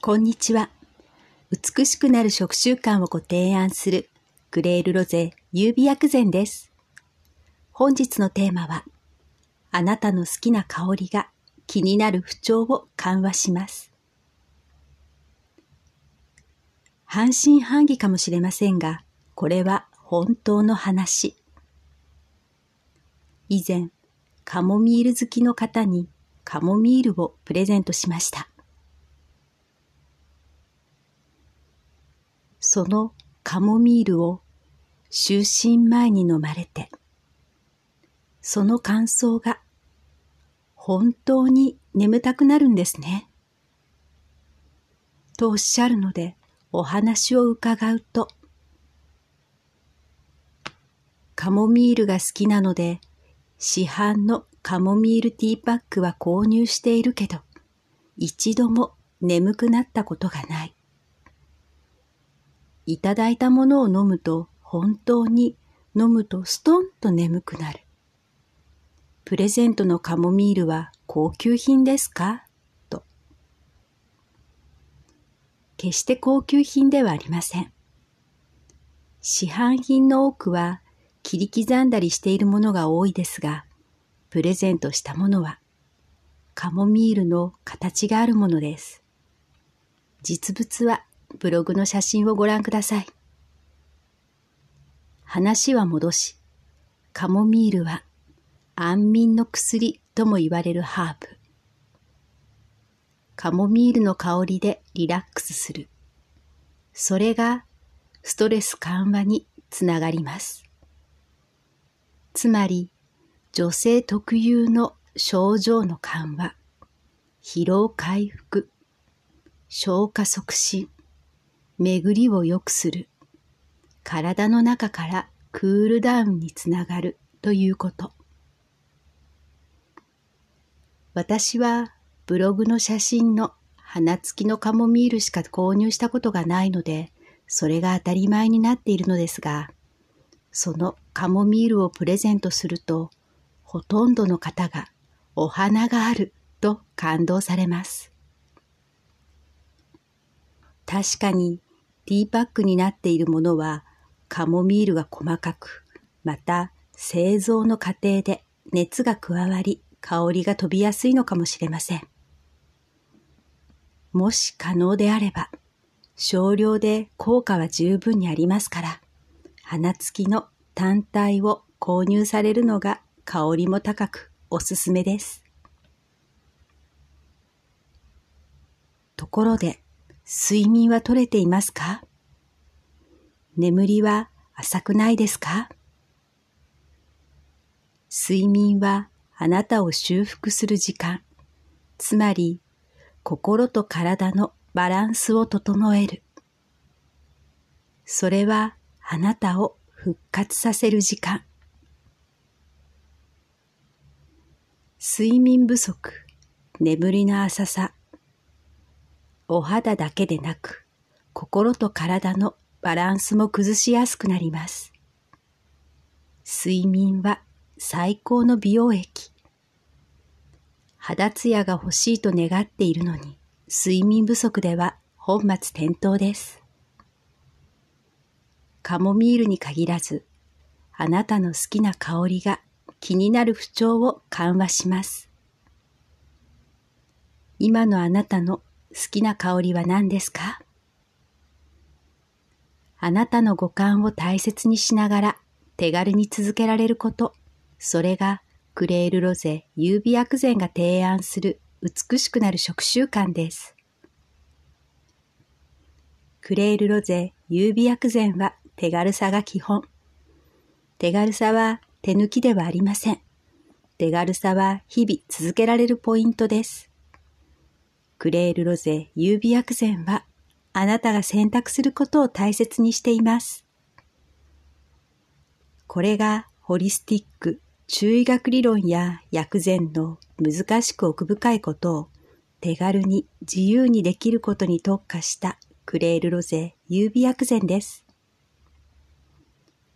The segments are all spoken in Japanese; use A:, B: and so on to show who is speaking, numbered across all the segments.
A: こんにちは。美しくなる食習慣をご提案するグレールロゼ優美薬膳です。本日のテーマは、あなたの好きな香りが気になる不調を緩和します。半信半疑かもしれませんが、これは本当の話。以前、カモミール好きの方にカモミールをプレゼントしました。そのカモミールを就寝前に飲まれて、その感想が本当に眠たくなるんですね。とおっしゃるのでお話を伺うと、カモミールが好きなので市販のカモミールティーパックは購入しているけど、一度も眠くなったことがない。いただいたものを飲むと本当に飲むとストンと眠くなる。プレゼントのカモミールは高級品ですか？と。決して高級品ではありません。市販品の多くは切り刻んだりしているものが多いですが、プレゼントしたものはカモミールの形があるものです。実物はブログの写真をご覧ください。話は戻し、カモミールは安眠の薬とも言われるハーブ。カモミールの香りでリラックスする。それがストレス緩和につながります。つまり、女性特有の症状の緩和、疲労回復、消化促進、巡りを良くする、体の中からクールダウンにつながるということ。私はブログの写真の花付きのカモミールしか購入したことがないので、それが当たり前になっているのですが、そのカモミールをプレゼントすると、ほとんどの方がお花があると感動されます。確かにティーパックになっているものはカモミールが細かく、また製造の過程で熱が加わり香りが飛びやすいのかもしれません。もし可能であれば、少量で効果は十分にありますから、花付きの単体を購入されるのが香りも高くおすすめです。ところで、睡眠は取れていますか？眠りは浅くないですか？睡眠はあなたを修復する時間、つまり心と体のバランスを整える。それはあなたを復活させる時間。睡眠不足、眠りの浅さ、お肌だけでなく、心と体のバランスも崩しやすくなります。睡眠は最高の美容液。肌ツヤが欲しいと願っているのに、睡眠不足では本末転倒です。カモミールに限らず、あなたの好きな香りが気になる不調を緩和します。今のあなたの好きな香りは何ですか？あなたの五感を大切にしながら手軽に続けられること、それがクレールロゼ優美薬膳が提案する美しくなる食習慣です。クレールロゼ優美薬膳は手軽さが基本。手軽さは手抜きではありません。手軽さは日々続けられるポイントです。クレールロゼ優美薬膳はあなたが選択することを大切にしています。これがホリスティック、中医学理論や薬膳の難しく奥深いことを手軽に自由にできることに特化したクレールロゼ優美薬膳です。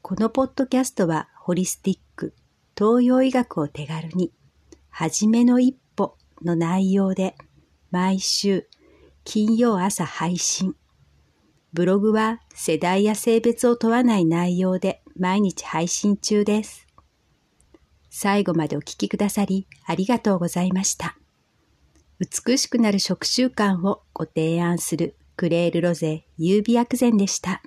A: このポッドキャストはホリスティック、東洋医学を手軽に、はじめの一歩の内容で毎週金曜朝配信。ブログは世代や性別を問わない内容で毎日配信中です。最後までお聴きくださりありがとうございました。美しくなる食習慣をご提案するクレールロゼ優美薬膳でした。